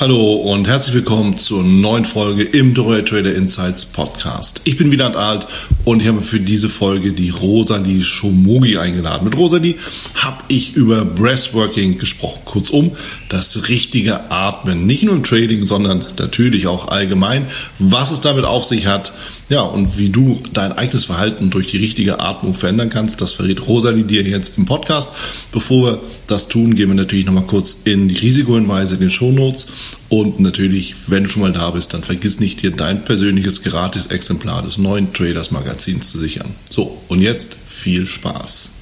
Hallo und herzlich willkommen zur neuen Folge im Doroya Trader Insights Podcast. Ich bin Wieland Alt und ich habe für diese Folge die Rosalie Schomogi eingeladen. Mit Rosalie habe ich über Breathworking gesprochen. Kurzum, das richtige Atmen. Nicht nur im Trading, sondern natürlich auch allgemein. Was es damit auf sich hat, ja, und wie du dein eigenes Verhalten durch die richtige Atmung verändern kannst, das verrät Rosalie dir jetzt im Podcast. Bevor wir das tun, gehen wir natürlich nochmal kurz in die Risikohinweise in den Shownotes. Und natürlich, wenn du schon mal da bist, dann vergiss nicht, dir dein persönliches Gratis-Exemplar des neuen Traders Magazins zu sichern. So, und jetzt viel Spaß.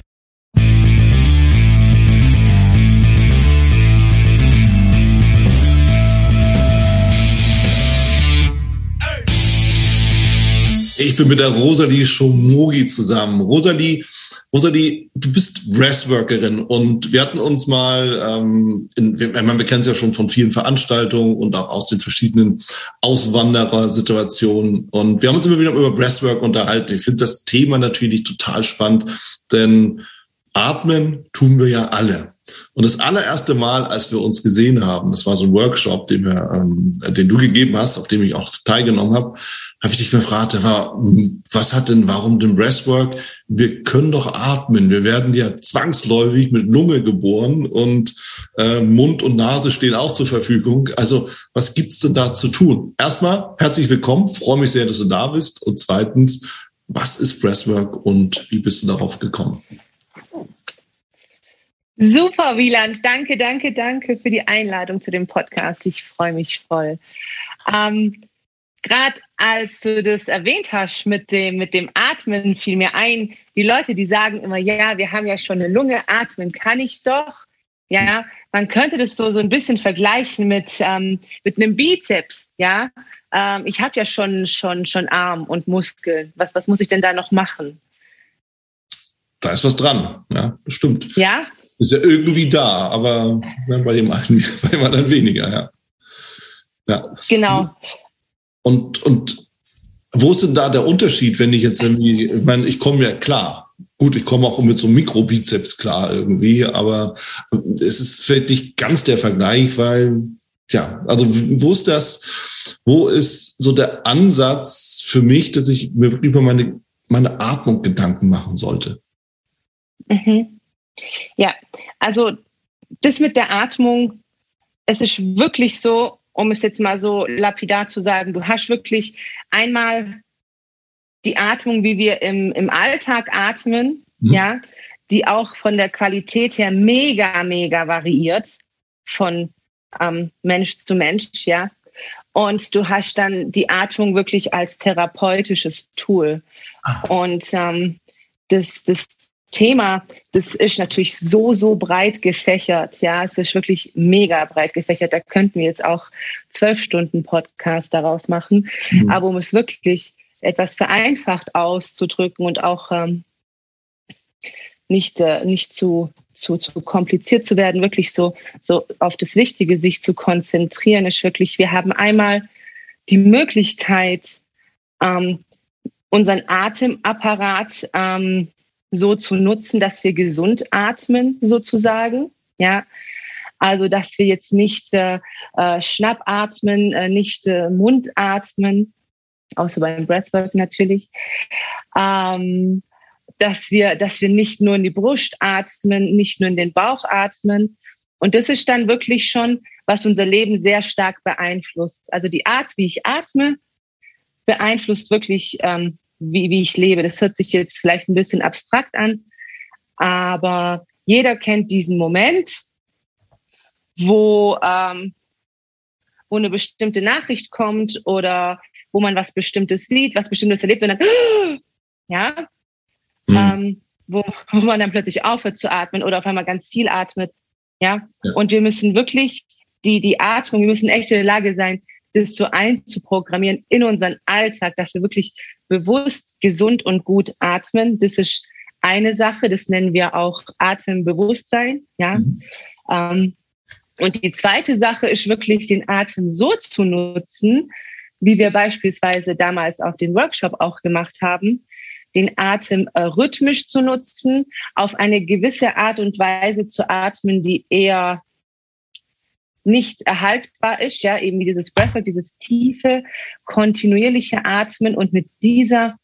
Ich bin mit der Rosalie Schomogi zusammen. Rosalie, Rosalie, du bist Breathworkerin und wir hatten uns mal, ähm, in, wir, wir kennen es ja schon von vielen Veranstaltungen und auch aus den verschiedenen Auswanderersituationen und wir haben uns immer wieder über Breathwork unterhalten. Ich finde das Thema natürlich total spannend, denn atmen tun wir ja alle. Und das allererste Mal, als wir uns gesehen haben, das war so ein Workshop, den, wir, ähm, den du gegeben hast, auf dem ich auch teilgenommen habe, habe ich dich gefragt, war, was hat denn, warum denn Breathwork? Wir können doch atmen. Wir werden ja zwangsläufig mit Lunge geboren und äh, Mund und Nase stehen auch zur Verfügung. Also was gibt's denn da zu tun? Erstmal herzlich willkommen, freue mich sehr, dass du da bist. Und zweitens, was ist Breathwork und wie bist du darauf gekommen? Super, Wieland. Danke, danke, danke für die Einladung zu dem Podcast. Ich freue mich voll. Ähm, Gerade als du das erwähnt hast mit dem, mit dem Atmen, fiel mir ein, die Leute, die sagen immer, ja, wir haben ja schon eine Lunge, atmen kann ich doch. Ja, man könnte das so, so ein bisschen vergleichen mit, ähm, mit einem Bizeps. Ja, ähm, ich habe ja schon, schon, schon Arm und Muskeln. Was, was muss ich denn da noch machen? Da ist was dran, ja, bestimmt. Ja, ist ja irgendwie da, aber bei dem einen sei mal dann weniger, ja. ja. Genau. Und, und wo ist denn da der Unterschied, wenn ich jetzt irgendwie, ich meine, ich komme ja klar. Gut, ich komme auch mit so einem Mikrobizeps klar irgendwie, aber es ist vielleicht nicht ganz der Vergleich, weil, ja, also wo ist das, wo ist so der Ansatz für mich, dass ich mir wirklich über meine, meine Atmung Gedanken machen sollte? Mhm. Ja, also das mit der Atmung, es ist wirklich so, um es jetzt mal so lapidar zu sagen, du hast wirklich einmal die Atmung, wie wir im, im Alltag atmen, mhm. ja, die auch von der Qualität her mega, mega variiert von ähm, Mensch zu Mensch, ja. Und du hast dann die Atmung wirklich als therapeutisches Tool. Ah. Und ähm, das, das Thema, das ist natürlich so, so breit gefächert. Ja, es ist wirklich mega breit gefächert. Da könnten wir jetzt auch zwölf Stunden Podcast daraus machen. Mhm. Aber um es wirklich etwas vereinfacht auszudrücken und auch ähm, nicht, äh, nicht zu, zu, zu kompliziert zu werden, wirklich so, so auf das Wichtige sich zu konzentrieren, ist wirklich, wir haben einmal die Möglichkeit, ähm, unseren Atemapparat ähm, so zu nutzen, dass wir gesund atmen, sozusagen. Ja, also dass wir jetzt nicht äh, äh, Schnappatmen, äh, nicht äh, Mundatmen, außer beim Breathwork natürlich. Ähm, dass wir, dass wir nicht nur in die Brust atmen, nicht nur in den Bauch atmen. Und das ist dann wirklich schon, was unser Leben sehr stark beeinflusst. Also die Art, wie ich atme, beeinflusst wirklich ähm, wie, wie ich lebe. Das hört sich jetzt vielleicht ein bisschen abstrakt an, aber jeder kennt diesen Moment, wo, ähm, wo eine bestimmte Nachricht kommt oder wo man was Bestimmtes sieht, was Bestimmtes erlebt und dann, ja, mhm. ähm, wo, wo man dann plötzlich aufhört zu atmen oder auf einmal ganz viel atmet, ja. ja. Und wir müssen wirklich die, die Atmung, wir müssen echt in der Lage sein, das so einzuprogrammieren in unseren Alltag, dass wir wirklich bewusst, gesund und gut atmen. Das ist eine Sache, das nennen wir auch Atembewusstsein. Ja. Mhm. Ähm, und die zweite Sache ist wirklich, den Atem so zu nutzen, wie wir beispielsweise damals auf den Workshop auch gemacht haben, den Atem äh, rhythmisch zu nutzen, auf eine gewisse Art und Weise zu atmen, die eher nicht erhaltbar ist, ja, eben wie dieses Breathwork, dieses tiefe, kontinuierliche Atmen und mit dieser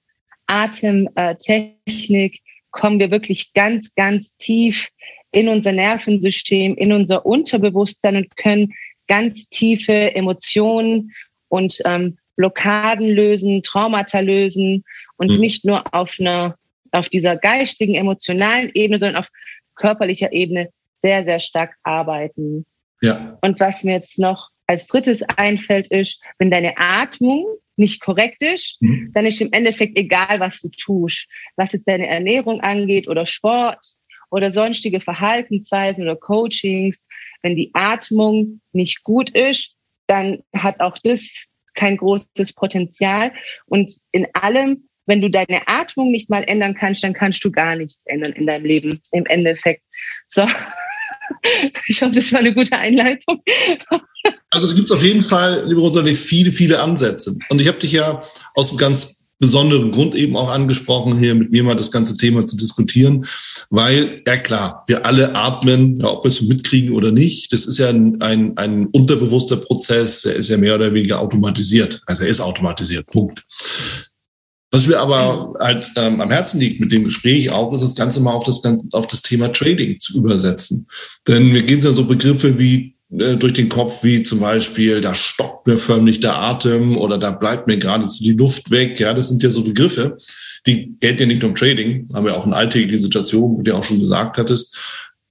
Atemtechnik kommen wir wirklich ganz, ganz tief in unser Nervensystem, in unser Unterbewusstsein und können ganz tiefe Emotionen und ähm, Blockaden lösen, Traumata lösen und mhm. nicht nur auf einer, auf dieser geistigen, emotionalen Ebene, sondern auf körperlicher Ebene sehr, sehr stark arbeiten. Ja. Und was mir jetzt noch als drittes einfällt, ist, wenn deine Atmung nicht korrekt ist, mhm. dann ist im Endeffekt egal, was du tust. Was jetzt deine Ernährung angeht oder Sport oder sonstige Verhaltensweisen oder Coachings. Wenn die Atmung nicht gut ist, dann hat auch das kein großes Potenzial. Und in allem, wenn du deine Atmung nicht mal ändern kannst, dann kannst du gar nichts ändern in deinem Leben im Endeffekt. So. Ich hoffe, das war eine gute Einleitung. Also da gibt es auf jeden Fall, liebe Rosalie, viele, viele Ansätze. Und ich habe dich ja aus einem ganz besonderen Grund eben auch angesprochen, hier mit mir mal das ganze Thema zu diskutieren, weil, ja klar, wir alle atmen, ja, ob wir es mitkriegen oder nicht, das ist ja ein, ein, ein unterbewusster Prozess, der ist ja mehr oder weniger automatisiert. Also er ist automatisiert, Punkt. Was mir aber halt ähm, am Herzen liegt mit dem Gespräch auch, ist das Ganze mal auf das, auf das Thema Trading zu übersetzen. Denn mir gehen ja so Begriffe wie äh, durch den Kopf, wie zum Beispiel, da stockt mir förmlich der Atem oder da bleibt mir geradezu die Luft weg. Ja, das sind ja so Begriffe, die gelten ja nicht nur im Trading, haben wir auch eine alltägliche Situation, wie du auch schon gesagt hattest.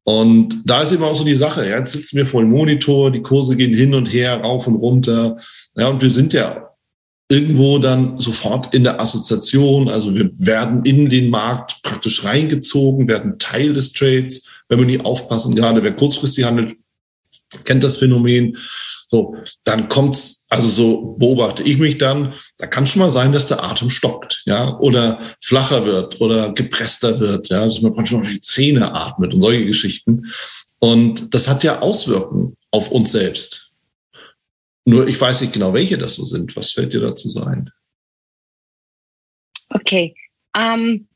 Und da ist immer auch so die Sache, ja, jetzt sitzen wir vor dem Monitor, die Kurse gehen hin und her, rauf und runter. Ja, und wir sind ja irgendwo dann sofort in der Assoziation. Also wir werden in den Markt praktisch reingezogen, werden Teil des Trades, wenn wir nie aufpassen. Gerade wer kurzfristig handelt, kennt das Phänomen. So, dann kommt's, also so beobachte ich mich dann, da kann schon mal sein, dass der Atem stockt, ja, oder flacher wird oder gepresster wird, ja, dass man manchmal die Zähne atmet und solche Geschichten. Und das hat ja Auswirkungen auf uns selbst. Nur ich weiß nicht genau, welche das so sind. Was fällt dir dazu so ein? Okay. Ähm,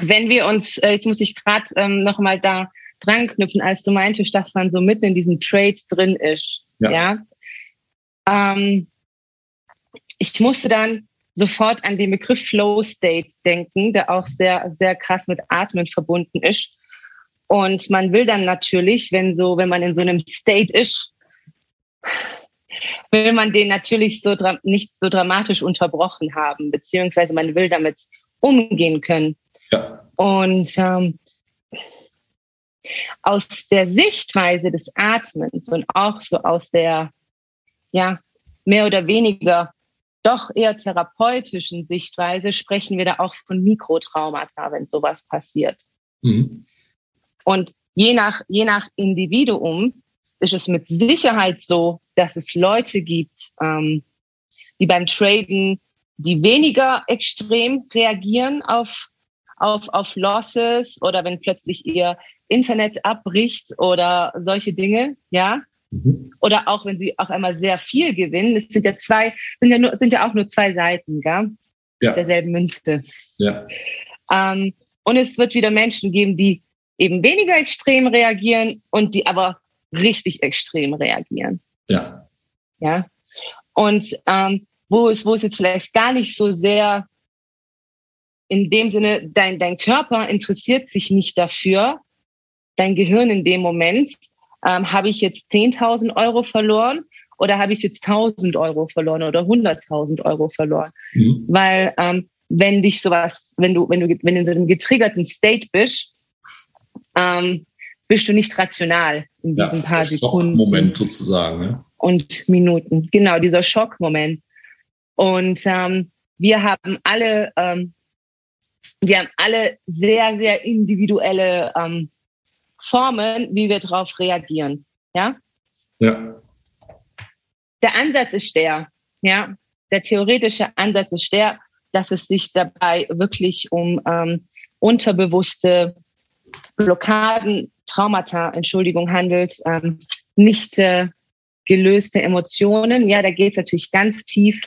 wenn wir uns, äh, jetzt muss ich gerade ähm, noch mal da dran knüpfen, als du meintest, dass man so mitten in diesem Trade drin ist. Ja. ja? Ähm, ich musste dann sofort an den Begriff Flow State denken, der auch sehr, sehr krass mit Atmen verbunden ist. Und man will dann natürlich, wenn so, wenn man in so einem State ist, will man den natürlich so nicht so dramatisch unterbrochen haben, beziehungsweise man will damit umgehen können. Ja. Und ähm, aus der Sichtweise des Atmens und auch so aus der, ja, mehr oder weniger doch eher therapeutischen Sichtweise sprechen wir da auch von Mikrotraumata, wenn sowas passiert. Mhm. Und je nach, je nach Individuum ist es mit Sicherheit so, dass es Leute gibt, ähm, die beim Traden, die weniger extrem reagieren auf, auf, auf Losses oder wenn plötzlich ihr Internet abbricht oder solche Dinge, ja. Mhm. Oder auch wenn sie auch einmal sehr viel gewinnen. Es sind ja zwei, sind ja nur, sind ja auch nur zwei Seiten, gell? Ja. derselben Münze. Ja. Ähm, und es wird wieder Menschen geben, die eben weniger extrem reagieren und die aber richtig extrem reagieren. Ja. Ja. Und ähm, wo es, wo es jetzt vielleicht gar nicht so sehr in dem Sinne, dein, dein Körper interessiert sich nicht dafür, dein Gehirn in dem Moment, ähm, habe ich jetzt 10.000 Euro verloren oder habe ich jetzt 1.000 Euro verloren oder 100.000 Euro verloren? Mhm. Weil ähm, wenn dich sowas, wenn du, wenn du, wenn du in so einem getriggerten State bist, ähm, bist du nicht rational in diesen ja, paar Sekunden. Moment sozusagen. Ne? Und Minuten. Genau, dieser Schockmoment. Und ähm, wir haben alle, ähm, wir haben alle sehr, sehr individuelle ähm, Formen, wie wir darauf reagieren. Ja? Ja. Der Ansatz ist der, ja, der theoretische Ansatz ist der, dass es sich dabei wirklich um ähm, unterbewusste Blockaden Traumata, Entschuldigung, handelt, ähm, nicht äh, gelöste Emotionen. Ja, da geht es natürlich ganz tief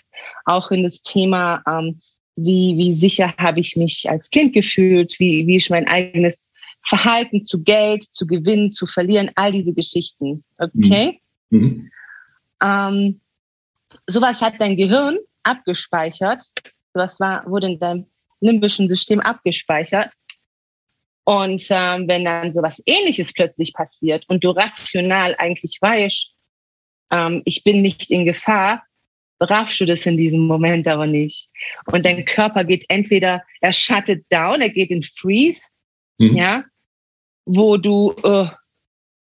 auch in das Thema, ähm, wie, wie sicher habe ich mich als Kind gefühlt, wie, wie ist mein eigenes Verhalten zu Geld, zu gewinnen, zu verlieren, all diese Geschichten. Okay? Mhm. Ähm, sowas hat dein Gehirn abgespeichert. Sowas war, wurde in deinem limbischen System abgespeichert. Und ähm, wenn dann sowas ähnliches plötzlich passiert und du rational eigentlich weißt, ähm, ich bin nicht in Gefahr, raffst du das in diesem Moment aber nicht. Und dein Körper geht entweder, er shuttet down, er geht in Freeze, mhm. ja, wo du äh,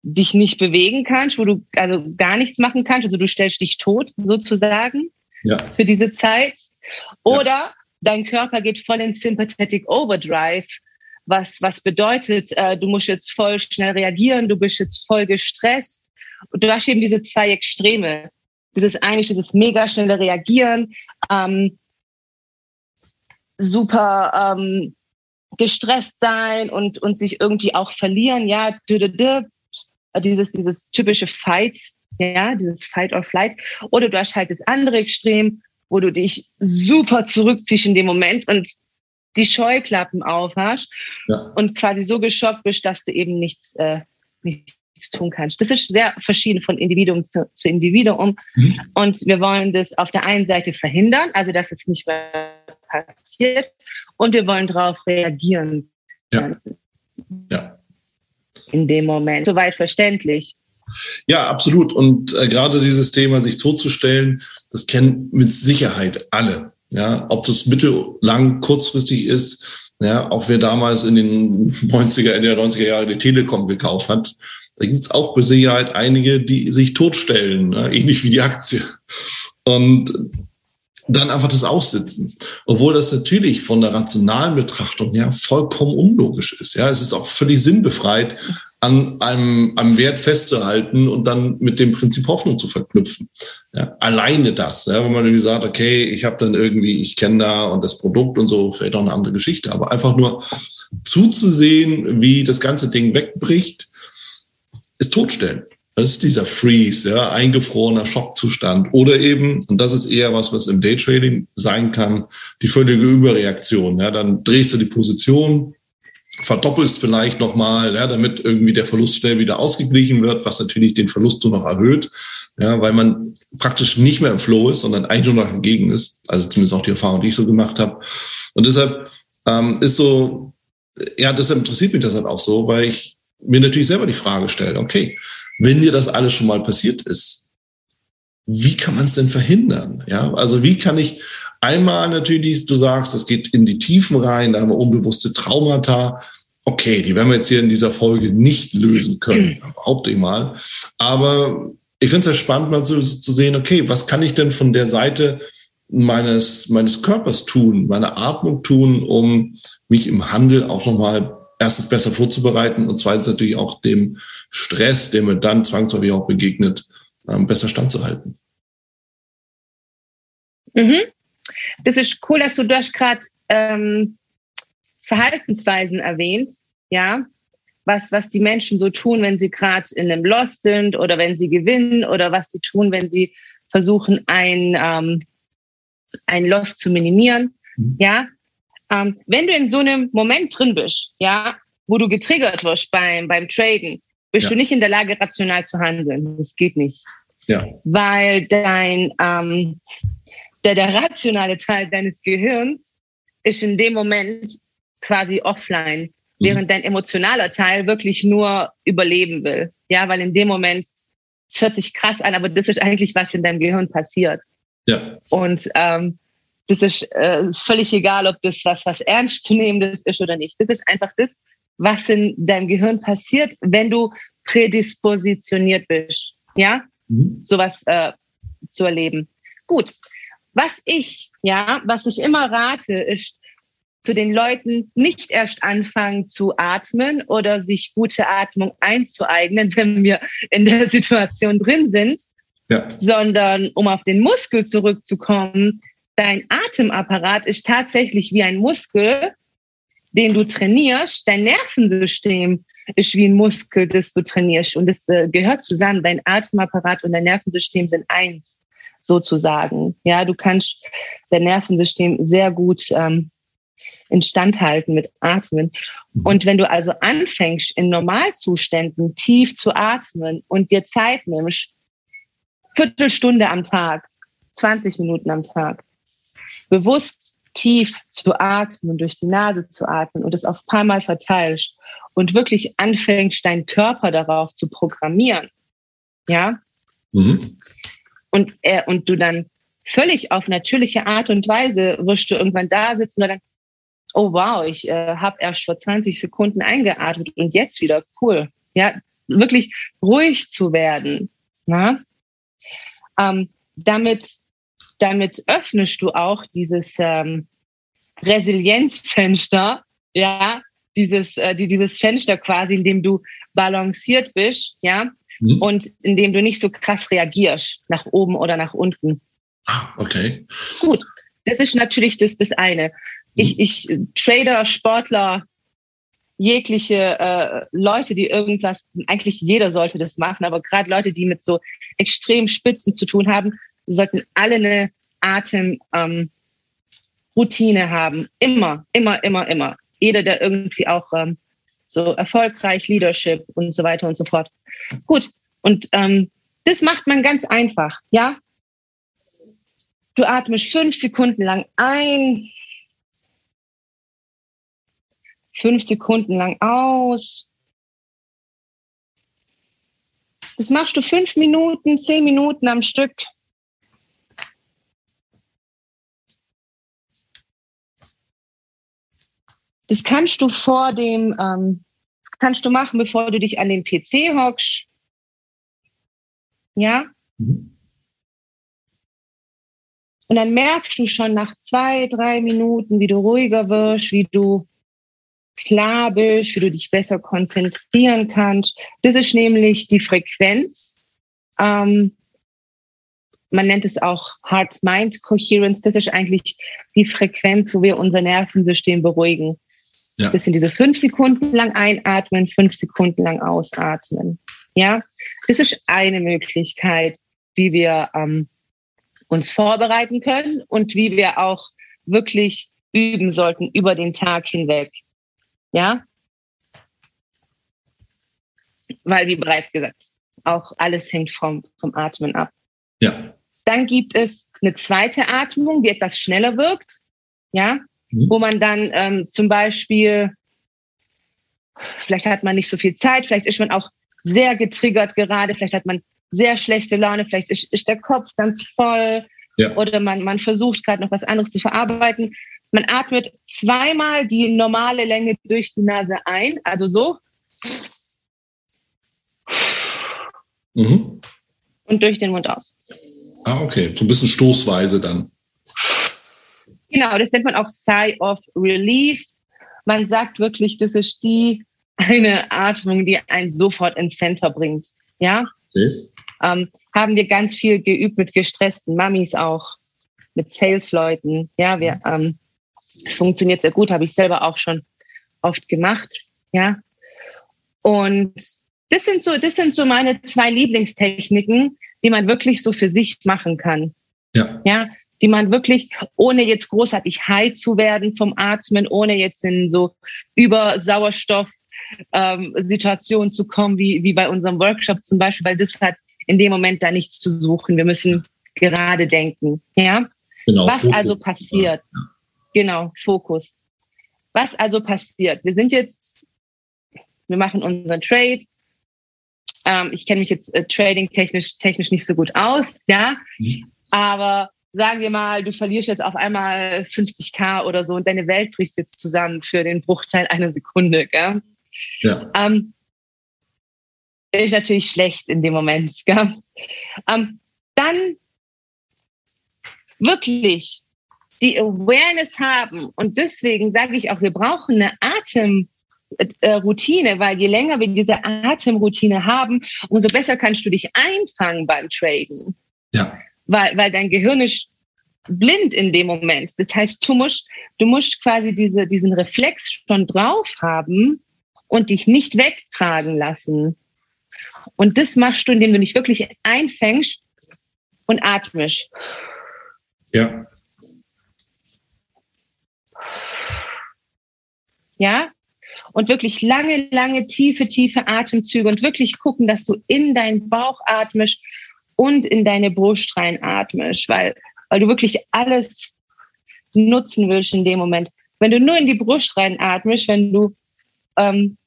dich nicht bewegen kannst, wo du also gar nichts machen kannst, also du stellst dich tot sozusagen ja. für diese Zeit. Oder ja. dein Körper geht voll in Sympathetic Overdrive was, was bedeutet, äh, du musst jetzt voll schnell reagieren, du bist jetzt voll gestresst. Und du hast eben diese zwei Extreme. Dieses eine, dieses mega schnelle Reagieren, ähm, super ähm, gestresst sein und, und sich irgendwie auch verlieren, ja, dieses, dieses typische Fight, ja, dieses Fight or Flight. Oder du hast halt das andere Extrem, wo du dich super zurückziehst in dem Moment und die Scheuklappen aufhast ja. und quasi so geschockt bist, dass du eben nichts, äh, nichts tun kannst. Das ist sehr verschieden von Individuum zu, zu Individuum. Mhm. Und wir wollen das auf der einen Seite verhindern, also dass es nicht mehr passiert, und wir wollen darauf reagieren. Ja. ja. In dem Moment. Soweit verständlich. Ja, absolut. Und äh, gerade dieses Thema, sich totzustellen, das kennen mit Sicherheit alle. Ja, ob das mittellang, kurzfristig ist, ja, auch wer damals in den 90er, Ende der 90er Jahre die Telekom gekauft hat, da gibt's auch mit Sicherheit einige, die sich totstellen, ne? ähnlich wie die Aktie. Und dann einfach das aussitzen. Obwohl das natürlich von der rationalen Betrachtung ja vollkommen unlogisch ist. Ja, es ist auch völlig sinnbefreit, an einem, einem Wert festzuhalten und dann mit dem Prinzip Hoffnung zu verknüpfen. Ja, alleine das, ja, wenn man irgendwie sagt, okay, ich habe dann irgendwie, ich kenne da und das Produkt und so, vielleicht auch eine andere Geschichte, aber einfach nur zuzusehen, wie das ganze Ding wegbricht, ist totstellen. Das ist dieser Freeze, ja, eingefrorener Schockzustand. Oder eben, und das ist eher was, was im Daytrading sein kann, die völlige Überreaktion. Ja, dann drehst du die Position, verdoppelst vielleicht nochmal, ja, damit irgendwie der Verlust schnell wieder ausgeglichen wird, was natürlich den Verlust nur noch erhöht, ja, weil man praktisch nicht mehr im Flow ist, sondern eigentlich nur noch entgegen ist. Also zumindest auch die Erfahrung, die ich so gemacht habe. Und deshalb ähm, ist so, ja, deshalb interessiert mich das halt auch so, weil ich mir natürlich selber die Frage stelle, okay, wenn dir das alles schon mal passiert ist, wie kann man es denn verhindern? Ja, also wie kann ich Einmal natürlich, du sagst, es geht in die Tiefen rein, da haben wir unbewusste Traumata. Okay, die werden wir jetzt hier in dieser Folge nicht lösen können, behaupte ich mal. Aber ich finde es ja spannend, mal zu, zu sehen, okay, was kann ich denn von der Seite meines, meines Körpers tun, meine Atmung tun, um mich im Handel auch nochmal erstens besser vorzubereiten und zweitens natürlich auch dem Stress, der mir dann zwangsläufig auch begegnet, ähm, besser standzuhalten. Mhm. Das ist cool, dass du das gerade ähm, Verhaltensweisen erwähnt, ja, was, was die Menschen so tun, wenn sie gerade in einem Loss sind oder wenn sie gewinnen oder was sie tun, wenn sie versuchen, ein, ähm, ein Loss zu minimieren, mhm. ja. Ähm, wenn du in so einem Moment drin bist, ja, wo du getriggert wirst beim, beim Traden, bist ja. du nicht in der Lage, rational zu handeln. Das geht nicht. Ja. Weil dein, ähm, der, der rationale Teil deines Gehirns ist in dem Moment quasi offline, mhm. während dein emotionaler Teil wirklich nur überleben will. Ja, weil in dem Moment, es hört sich krass an, aber das ist eigentlich, was in deinem Gehirn passiert. Ja. Und ähm, das ist äh, völlig egal, ob das was, was ernstzunehmendes ist oder nicht. Das ist einfach das, was in deinem Gehirn passiert, wenn du prädispositioniert bist. Ja, mhm. sowas äh, zu erleben. Gut, was ich, ja, was ich immer rate, ist zu den Leuten nicht erst anfangen zu atmen oder sich gute Atmung einzueignen, wenn wir in der Situation drin sind, ja. sondern um auf den Muskel zurückzukommen, dein Atemapparat ist tatsächlich wie ein Muskel, den du trainierst. Dein Nervensystem ist wie ein Muskel, das du trainierst. Und es äh, gehört zusammen. Dein Atemapparat und dein Nervensystem sind eins sozusagen. Ja, du kannst dein Nervensystem sehr gut ähm, instand halten mit Atmen. Mhm. Und wenn du also anfängst, in Normalzuständen tief zu atmen und dir Zeit nimmst, Viertelstunde am Tag, 20 Minuten am Tag, bewusst tief zu atmen, durch die Nase zu atmen und es auf ein paar Mal verteilst und wirklich anfängst, deinen Körper darauf zu programmieren, ja, mhm. Und, äh, und du dann völlig auf natürliche Art und Weise wirst du irgendwann da sitzen und dann, oh wow, ich äh, habe erst vor 20 Sekunden eingeatmet und jetzt wieder, cool. Ja, wirklich ruhig zu werden. Na? Ähm, damit, damit öffnest du auch dieses ähm, Resilienzfenster, ja, dieses, äh, die, dieses Fenster quasi, in dem du balanciert bist, ja, mhm. und in dem du nicht so krass reagierst, nach oben oder nach unten. Ah, okay. Gut, das ist natürlich das, das eine. Ich, mhm. ich, Trader, Sportler, jegliche äh, Leute, die irgendwas, eigentlich jeder sollte das machen, aber gerade Leute, die mit so extrem Spitzen zu tun haben, sollten alle eine Atemroutine ähm, haben. Immer, immer, immer, immer. Jeder, der irgendwie auch ähm, so erfolgreich Leadership und so weiter und so fort. Gut. Und ähm, das macht man ganz einfach. Ja, Du atmest fünf Sekunden lang ein, fünf Sekunden lang aus. Das machst du fünf Minuten, zehn Minuten am Stück. Das kannst du vor dem, ähm, kannst du machen, bevor du dich an den PC hockst. Ja? Mhm. Und dann merkst du schon nach zwei, drei Minuten, wie du ruhiger wirst, wie du klar bist, wie du dich besser konzentrieren kannst. Das ist nämlich die Frequenz. Ähm, man nennt es auch Heart-Mind-Coherence. Das ist eigentlich die Frequenz, wo wir unser Nervensystem beruhigen. Ja. Das sind diese fünf Sekunden lang einatmen, fünf Sekunden lang ausatmen. Ja, das ist eine Möglichkeit, wie wir ähm, uns vorbereiten können und wie wir auch wirklich üben sollten über den Tag hinweg. Ja? Weil, wie bereits gesagt, auch alles hängt vom, vom Atmen ab. Ja. Dann gibt es eine zweite Atmung, die etwas schneller wirkt. Ja? Mhm. Wo man dann ähm, zum Beispiel, vielleicht hat man nicht so viel Zeit, vielleicht ist man auch sehr getriggert gerade, vielleicht hat man sehr schlechte Laune, vielleicht ist, ist der Kopf ganz voll ja. oder man, man versucht gerade noch was anderes zu verarbeiten. Man atmet zweimal die normale Länge durch die Nase ein, also so. Mhm. Und durch den Mund aus. Ah, okay. So ein bisschen stoßweise dann. Genau, das nennt man auch Sigh of Relief. Man sagt wirklich, das ist die eine Atmung, die einen sofort ins Center bringt. Ja? Okay ähm, haben wir ganz viel geübt mit gestressten Mamis auch, mit Sales-Leuten. Ja, wir, ähm, es funktioniert sehr gut, habe ich selber auch schon oft gemacht. Ja, und das sind so, das sind so meine zwei Lieblingstechniken, die man wirklich so für sich machen kann. Ja. Ja, die man wirklich, ohne jetzt großartig high zu werden vom Atmen, ohne jetzt in so über Sauerstoff ähm, Situationen zu kommen, wie, wie bei unserem Workshop zum Beispiel, weil das hat in dem Moment da nichts zu suchen. Wir müssen gerade denken. Ja? Genau, Was Fokus. also passiert? Ja. Genau, Fokus. Was also passiert? Wir sind jetzt, wir machen unseren Trade. Ähm, ich kenne mich jetzt äh, trading technisch, technisch nicht so gut aus, ja. Mhm. Aber sagen wir mal, du verlierst jetzt auf einmal 50k oder so und deine Welt bricht jetzt zusammen für den Bruchteil einer Sekunde, gell? Ja. Ähm, ist natürlich schlecht in dem Moment. Gell? Ähm, dann wirklich die Awareness haben und deswegen sage ich auch, wir brauchen eine Atemroutine, weil je länger wir diese Atemroutine haben, umso besser kannst du dich einfangen beim Traden. Ja. Weil, weil dein Gehirn ist blind in dem Moment. Das heißt, du musst, du musst quasi diese, diesen Reflex schon drauf haben und dich nicht wegtragen lassen. Und das machst du, indem du dich wirklich einfängst und atmest. Ja. Ja? Und wirklich lange, lange, tiefe, tiefe Atemzüge und wirklich gucken, dass du in deinen Bauch atmest und in deine Brust reinatmest, weil, weil du wirklich alles nutzen willst in dem Moment. Wenn du nur in die Brust reinatmest, wenn du ähm,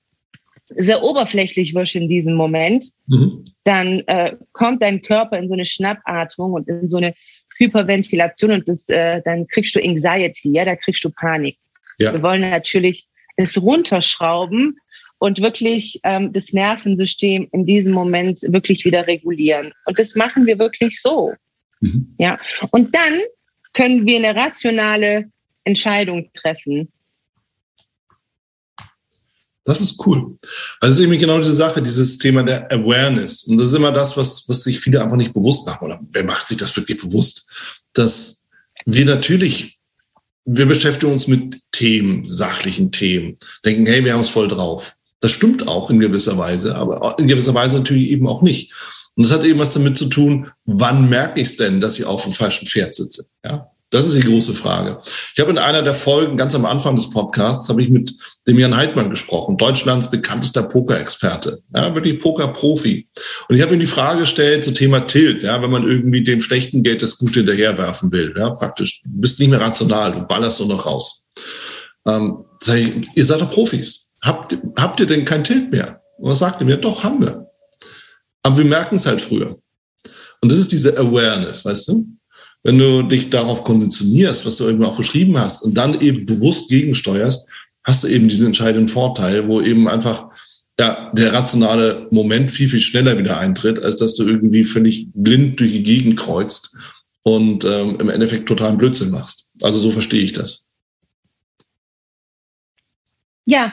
sehr oberflächlich wirst in diesem Moment, mhm. dann äh, kommt dein Körper in so eine Schnappatmung und in so eine Hyperventilation und das, äh, dann kriegst du Anxiety, ja, da kriegst du Panik. Ja. Wir wollen natürlich es runterschrauben und wirklich ähm, das Nervensystem in diesem Moment wirklich wieder regulieren. Und das machen wir wirklich so. Mhm. Ja. Und dann können wir eine rationale Entscheidung treffen. Das ist cool. Also es ist eben genau diese Sache, dieses Thema der Awareness. Und das ist immer das, was, was sich viele einfach nicht bewusst machen. Oder wer macht sich das wirklich bewusst? Dass wir natürlich, wir beschäftigen uns mit Themen, sachlichen Themen, denken, hey, wir haben es voll drauf. Das stimmt auch in gewisser Weise, aber in gewisser Weise natürlich eben auch nicht. Und das hat eben was damit zu tun, wann merke ich es denn, dass ich auf dem falschen Pferd sitze? Ja? Das ist die große Frage. Ich habe in einer der Folgen, ganz am Anfang des Podcasts, habe ich mit dem Jan Heidmann gesprochen, Deutschlands bekanntester Pokerexperte, ja, wirklich Pokerprofi. Und ich habe ihm die Frage gestellt zum Thema Tilt, ja, wenn man irgendwie dem schlechten Geld das Gute hinterherwerfen will, ja, praktisch. Du bist nicht mehr rational, du ballerst nur noch raus. Ähm, sag ich, ihr seid doch Profis. Habt, habt ihr denn kein Tilt mehr? Und was sagt ihr mir? Doch, haben wir. Aber wir merken es halt früher. Und das ist diese Awareness, weißt du? wenn du dich darauf konditionierst, was du irgendwo auch beschrieben hast, und dann eben bewusst gegensteuerst, hast du eben diesen entscheidenden Vorteil, wo eben einfach ja, der rationale Moment viel, viel schneller wieder eintritt, als dass du irgendwie völlig blind durch die Gegend kreuzt und ähm, im Endeffekt totalen Blödsinn machst. Also so verstehe ich das. Ja,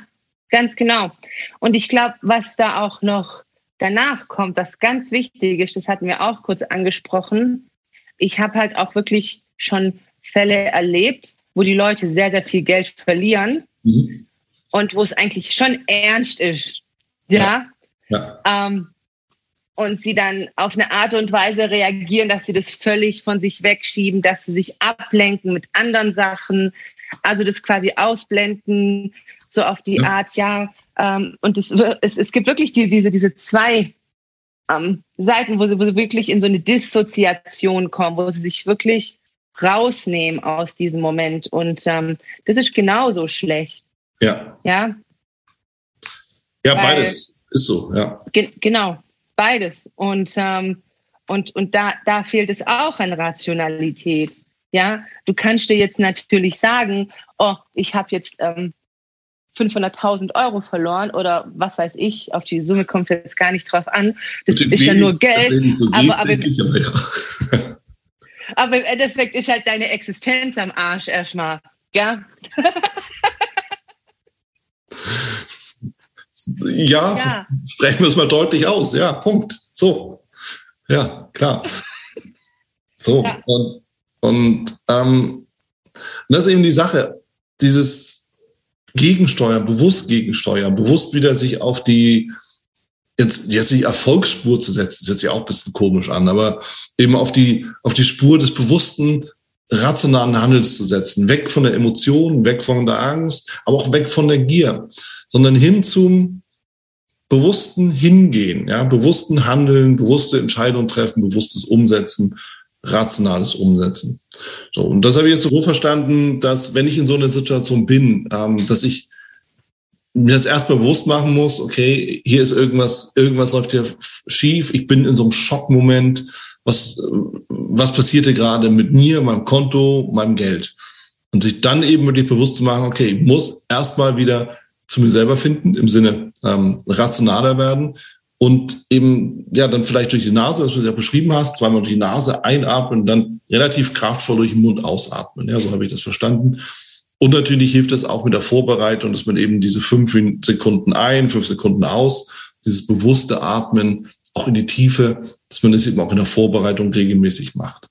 ganz genau. Und ich glaube, was da auch noch danach kommt, was ganz wichtig ist, das hatten wir auch kurz angesprochen, ich habe halt auch wirklich schon Fälle erlebt, wo die Leute sehr, sehr viel Geld verlieren mhm. und wo es eigentlich schon ernst ist. Ja. ja. ja. Ähm, und sie dann auf eine Art und Weise reagieren, dass sie das völlig von sich wegschieben, dass sie sich ablenken mit anderen Sachen, also das quasi ausblenden, so auf die. Art, ja. Ähm, und es, es, es gibt wirklich die, diese, diese zwei ähm, Seiten, wo sie, wo sie wirklich in so eine Dissoziation kommen, wo sie sich wirklich rausnehmen aus diesem Moment. Und ähm, das ist genauso schlecht. Ja. Ja. Ja, Weil, beides ist so, ja. Ge genau, beides. Und, ähm, und, und da, da fehlt es auch an Rationalität. Ja, du kannst dir jetzt natürlich sagen, oh, ich habe jetzt ähm, 500.000 Euro verloren oder was weiß ich, auf die Summe kommt jetzt gar nicht drauf an. Das ist ja nur Geld. So aber, aber, ja. aber im Endeffekt ist halt deine Existenz am Arsch erstmal. Ja? ja, ja, sprechen wir es mal deutlich aus. Ja, Punkt. So. Ja, klar. So. Ja. Und, und ähm, das ist eben die Sache. Dieses, gegensteuern, bewusst gegensteuern, bewusst wieder sich auf die jetzt, jetzt die Erfolgsspur zu setzen, das hört sich auch ein bisschen komisch an, aber eben auf die, auf die Spur des bewussten, rationalen Handels zu setzen, weg von der Emotion, weg von der Angst, aber auch weg von der Gier, sondern hin zum bewussten Hingehen, ja, bewussten Handeln, bewusste Entscheidungen treffen, bewusstes Umsetzen, rationales Umsetzen. So, und das habe ich jetzt so verstanden, dass wenn ich in so einer Situation bin, ähm, dass ich mir das erstmal bewusst machen muss, okay, hier ist irgendwas, irgendwas läuft hier schief, ich bin in so einem Schockmoment, was, was passiert hier gerade mit mir, meinem Konto, meinem Geld? Und sich dann eben wirklich bewusst zu machen, okay, ich muss erstmal wieder zu mir selber finden, im Sinne ähm, rationaler werden, und eben ja dann vielleicht durch die Nase, das du ja beschrieben hast, zweimal durch die Nase einatmen und dann relativ kraftvoll durch den Mund ausatmen. Ja, so habe ich das verstanden. Und natürlich hilft das auch mit der Vorbereitung, dass man eben diese fünf Sekunden ein, fünf Sekunden aus, dieses bewusste Atmen auch in die Tiefe, dass man das eben auch in der Vorbereitung regelmäßig macht.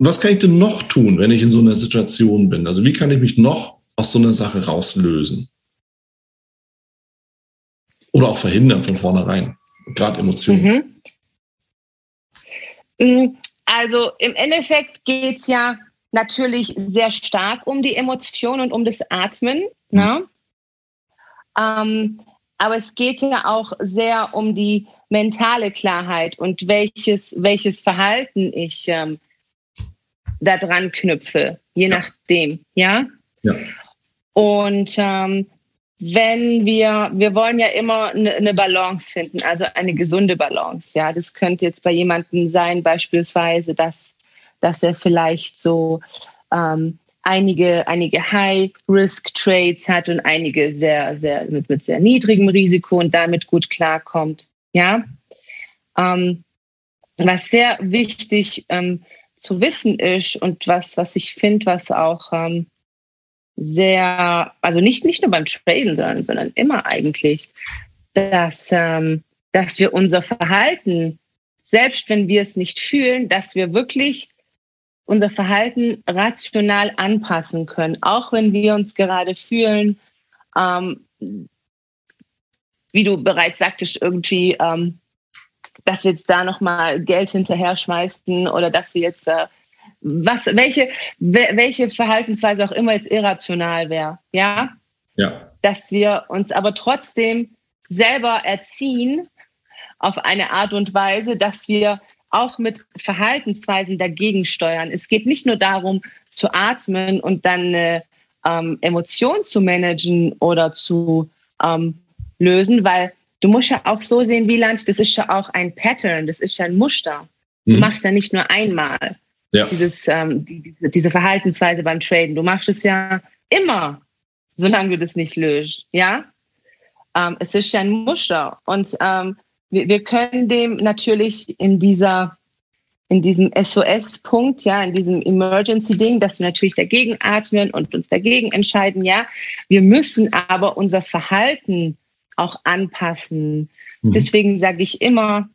Was kann ich denn noch tun, wenn ich in so einer Situation bin? Also wie kann ich mich noch aus so einer Sache rauslösen? Oder auch verhindern von vornherein, gerade Emotionen. Mhm. Mm, also im Endeffekt geht es ja natürlich sehr stark um die Emotion und um das Atmen. Mhm. Ne? Ähm, aber es geht ja auch sehr um die mentale Klarheit und welches, welches Verhalten ich ähm, da dran knüpfe, je nachdem, ja? Ja. Und ähm, wenn wir, wir wollen ja immer eine, eine Balance finden, also eine gesunde Balance, ja. Das könnte jetzt bei jemandem sein, beispielsweise, dass, dass er vielleicht so ähm, einige, einige High-Risk-Trades hat und einige sehr, sehr mit, mit sehr niedrigem Risiko und damit gut klarkommt. Ja. Ähm, was sehr wichtig ähm, zu wissen ist und was, was ich finde, was auch ähm, sehr, also nicht, nicht nur beim Traden, sondern, sondern immer eigentlich, dass, ähm, dass wir unser Verhalten, selbst wenn wir es nicht fühlen, dass wir wirklich unser Verhalten rational anpassen können, auch wenn wir uns gerade fühlen, ähm, wie du bereits sagtest, irgendwie, ähm, dass wir jetzt da nochmal Geld hinterher schmeißen oder dass wir jetzt äh, was, welche, welche Verhaltensweise auch immer jetzt irrational wäre, ja? Ja. Dass wir uns aber trotzdem selber erziehen auf eine Art und Weise, dass wir auch mit Verhaltensweisen dagegen steuern. Es geht nicht nur darum, zu atmen und dann eine ähm, Emotion zu managen oder zu ähm, lösen, weil du musst ja auch so sehen, Wieland, das ist ja auch ein Pattern, das ist ja ein Muster. Du mhm. machst ja nicht nur einmal ja. dieses, ähm, die, diese Verhaltensweise beim Traden. Du machst es ja immer, solange du das nicht löst. Ja, ähm, es ist ja ein Muster und ähm, wir, wir können dem natürlich in dieser in diesem SOS-Punkt, ja, in diesem Emergency-Ding, dass wir natürlich dagegen atmen und uns dagegen entscheiden, ja. Wir müssen aber unser Verhalten auch anpassen. Mhm. Deswegen sage ich immer,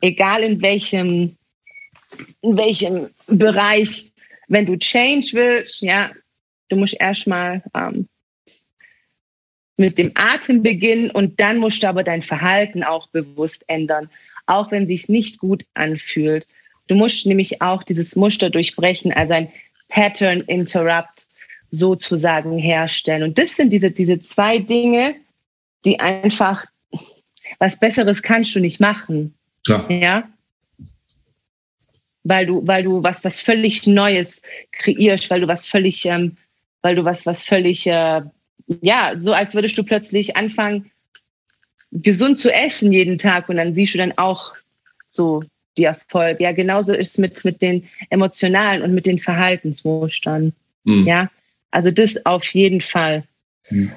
egal in welchem, in welchem Bereich, wenn du Change willst, ja, du musst erstmal ähm, mit dem Atem beginnen und dann musst du aber dein Verhalten auch bewusst ändern, auch wenn sich nicht gut anfühlt. Du musst nämlich auch dieses Muster durchbrechen, also ein Pattern Interrupt sozusagen herstellen. Und das sind diese, diese zwei Dinge, die einfach, was Besseres kannst du nicht machen. Klar. Ja. Weil du, weil du was, was völlig Neues kreierst, weil du was völlig, ähm, weil du was, was völlig äh, ja, so als würdest du plötzlich anfangen, gesund zu essen jeden Tag und dann siehst du dann auch so die Erfolg. Ja, genauso ist es mit, mit den emotionalen und mit den Verhaltensmustern. Mhm. Ja, also das auf jeden Fall. Mhm.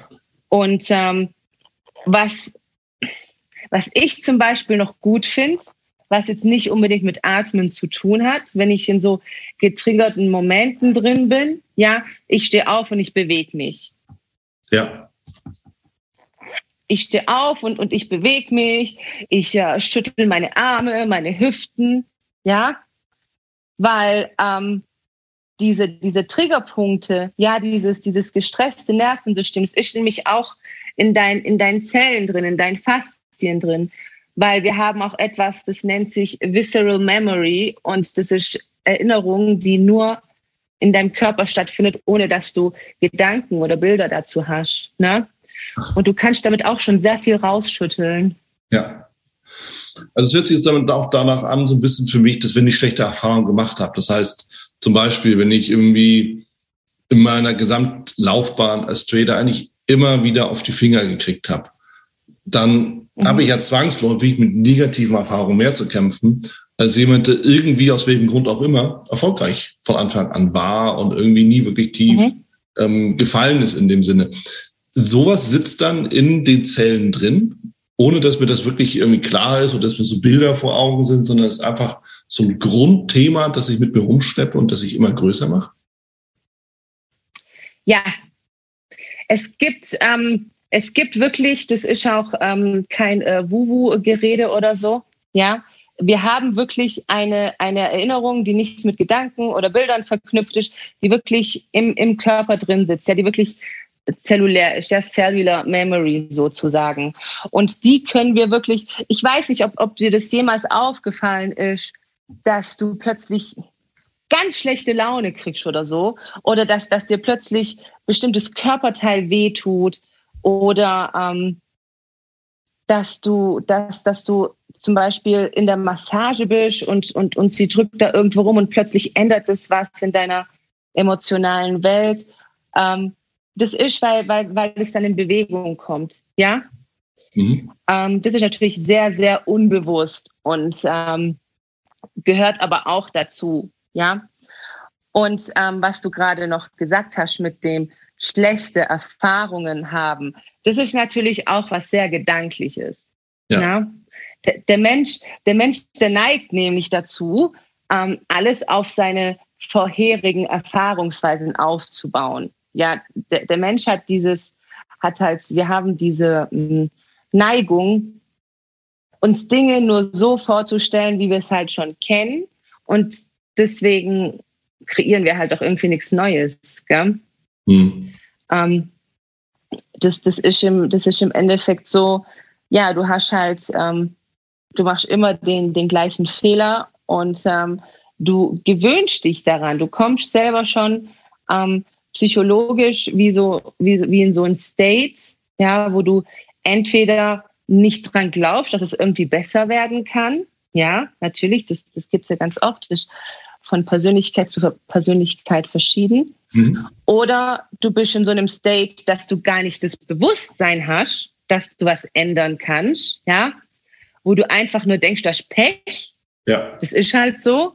Und ähm, was, was ich zum Beispiel noch gut finde, was jetzt nicht unbedingt mit Atmen zu tun hat, wenn ich in so getriggerten Momenten drin bin, ja, ich stehe auf und ich bewege mich. Ja. Ich stehe auf und, und ich bewege mich, ich äh, schüttel meine Arme, meine Hüften, ja, weil ähm, diese, diese Triggerpunkte, ja, dieses, dieses gestresste Nervensystem, das ist nämlich auch in, dein, in deinen Zellen drin, in deinen Faszien drin, weil wir haben auch etwas, das nennt sich Visceral Memory und das ist Erinnerung, die nur in deinem Körper stattfindet, ohne dass du Gedanken oder Bilder dazu hast. Ne? Und du kannst damit auch schon sehr viel rausschütteln. Ja. Also es hört sich jetzt damit auch danach an, so ein bisschen für mich, dass wenn ich schlechte Erfahrungen gemacht habe. Das heißt, zum Beispiel, wenn ich irgendwie in meiner Gesamtlaufbahn als Trader eigentlich immer wieder auf die Finger gekriegt habe, dann mhm. habe ich ja zwangsläufig mit negativen Erfahrungen mehr zu kämpfen, als jemand, der irgendwie aus welchem Grund auch immer erfolgreich von Anfang an war und irgendwie nie wirklich tief mhm. ähm, gefallen ist in dem Sinne. Sowas sitzt dann in den Zellen drin, ohne dass mir das wirklich irgendwie klar ist oder dass mir so Bilder vor Augen sind, sondern es ist einfach so ein Grundthema, das ich mit mir rumschleppe und das ich immer größer mache. Ja, es gibt ähm, es gibt wirklich, das ist auch ähm, kein äh, Wuwu-Gerede oder so, ja, wir haben wirklich eine, eine Erinnerung, die nicht mit Gedanken oder Bildern verknüpft ist, die wirklich im, im Körper drin sitzt, ja, die wirklich zellulär ist, ja, Cellular Memory sozusagen. Und die können wir wirklich, ich weiß nicht, ob, ob dir das jemals aufgefallen ist, dass du plötzlich ganz schlechte Laune kriegst oder so, oder dass, dass dir plötzlich bestimmtes Körperteil wehtut oder ähm, dass du, dass, dass du zum Beispiel in der Massage bist und, und, und sie drückt da irgendwo rum und plötzlich ändert es was in deiner emotionalen Welt. Ähm, das ist, weil, weil, weil es dann in Bewegung kommt. Ja? Mhm. Ähm, das ist natürlich sehr, sehr unbewusst und ähm, gehört aber auch dazu. Ja? Und ähm, was du gerade noch gesagt hast mit dem schlechte Erfahrungen haben, das ist natürlich auch was sehr Gedankliches. Ja. ja? Der, der, Mensch, der Mensch, der neigt nämlich dazu, ähm, alles auf seine vorherigen Erfahrungsweisen aufzubauen. Ja, der, der Mensch hat dieses, hat halt, wir haben diese mh, hm, Neigung, uns Dinge nur so vorzustellen, wie wir es halt schon kennen. Und deswegen kreieren wir halt auch irgendwie nichts Neues. Gell? Hm. Ähm, das, das, ist im, das ist im Endeffekt so, ja, du hast halt, ähm, du machst immer den, den gleichen Fehler und ähm, du gewöhnst dich daran. Du kommst selber schon ähm, psychologisch wie so, wie, wie in so ein State, ja, wo du entweder nicht dran glaubst, dass es irgendwie besser werden kann. Ja, natürlich, das, das gibt es ja ganz oft. Ist von Persönlichkeit zu Persönlichkeit verschieden. Mhm. Oder du bist in so einem State, dass du gar nicht das Bewusstsein hast, dass du was ändern kannst, ja, wo du einfach nur denkst, das ist Pech. Ja. Das ist halt so.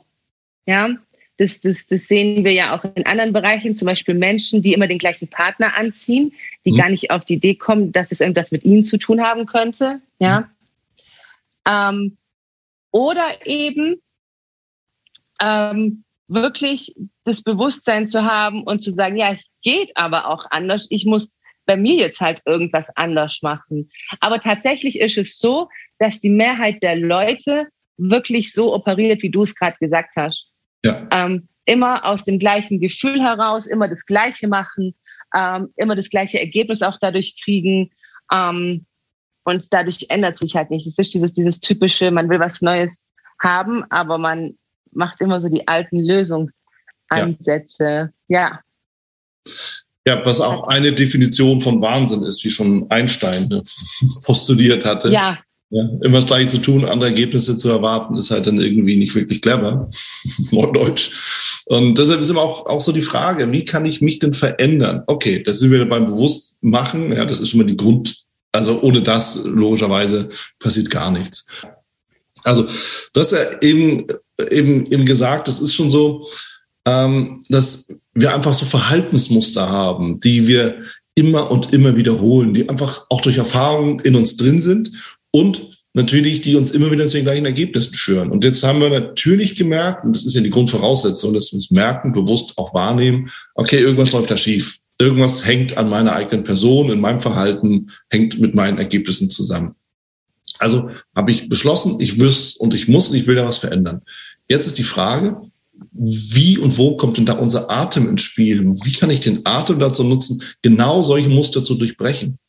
Ja, das, das, das sehen wir ja auch in anderen Bereichen, zum Beispiel Menschen, die immer den gleichen Partner anziehen, die mhm. gar nicht auf die Idee kommen, dass es irgendwas mit ihnen zu tun haben könnte. Ja. Mhm. Ähm, oder eben ähm, wirklich das Bewusstsein zu haben und zu sagen, ja, es geht aber auch anders. Ich muss bei mir jetzt halt irgendwas anders machen. Aber tatsächlich ist es so, dass die Mehrheit der Leute wirklich so operiert, wie du es gerade gesagt hast. Ja. Ähm, immer aus dem gleichen Gefühl heraus, immer das Gleiche machen, ähm, immer das gleiche Ergebnis auch dadurch kriegen. Ähm, und dadurch ändert sich halt nichts. Es ist dieses, dieses typische, man will was Neues haben, aber man macht immer so die alten Lösungsansätze. Ja. ja. Ja, was auch eine Definition von Wahnsinn ist, wie schon Einstein ne, postuliert hatte. Ja. ja. Immer das Gleiche zu tun, andere Ergebnisse zu erwarten, ist halt dann irgendwie nicht wirklich clever. Neudeutsch. Und deshalb ist immer auch, auch so die Frage, wie kann ich mich denn verändern? Okay, das sind wir beim Bewusstmachen. Ja, das ist schon mal die Grund, also ohne das logischerweise passiert gar nichts. Also, du hast ja eben, eben, eben gesagt, es ist schon so, ähm, dass wir einfach so Verhaltensmuster haben, die wir immer und immer wiederholen, die einfach auch durch Erfahrungen in uns drin sind und natürlich, die uns immer wieder zu den gleichen Ergebnissen führen. Und jetzt haben wir natürlich gemerkt, und das ist ja die Grundvoraussetzung, dass wir uns merken, bewusst auch wahrnehmen, okay, irgendwas läuft da schief. Irgendwas hängt an meiner eigenen Person, in meinem Verhalten, hängt mit meinen Ergebnissen zusammen. Also habe ich beschlossen, ich will und ich muss und ich will da was verändern. Jetzt ist die Frage, wie und wo kommt denn da unser Atem ins Spiel? Wie kann ich den Atem dazu nutzen, genau solche Muster zu durchbrechen?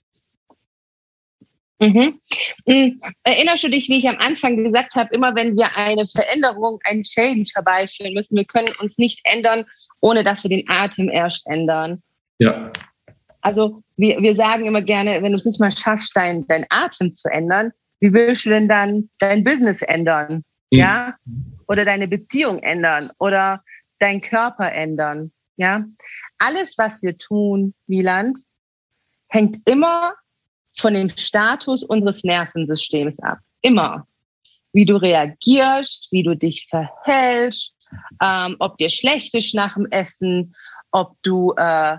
Mhm. Mhm. Erinnerst du dich, wie ich am Anfang gesagt habe, immer wenn wir eine Veränderung, einen Change herbeiführen müssen, wir können uns nicht ändern, ohne dass wir den Atem erst ändern. Ja. Also wir, wir sagen immer gerne, wenn du es nicht mal schaffst, deinen dein Atem zu ändern, wie willst du denn dann dein Business ändern? Mhm. Ja? Oder deine Beziehung ändern oder deinen Körper ändern? Ja? Alles, was wir tun, Wieland, hängt immer von dem Status unseres Nervensystems ab. Immer. Wie du reagierst, wie du dich verhältst, ähm, ob dir schlecht ist nach dem Essen, ob du äh,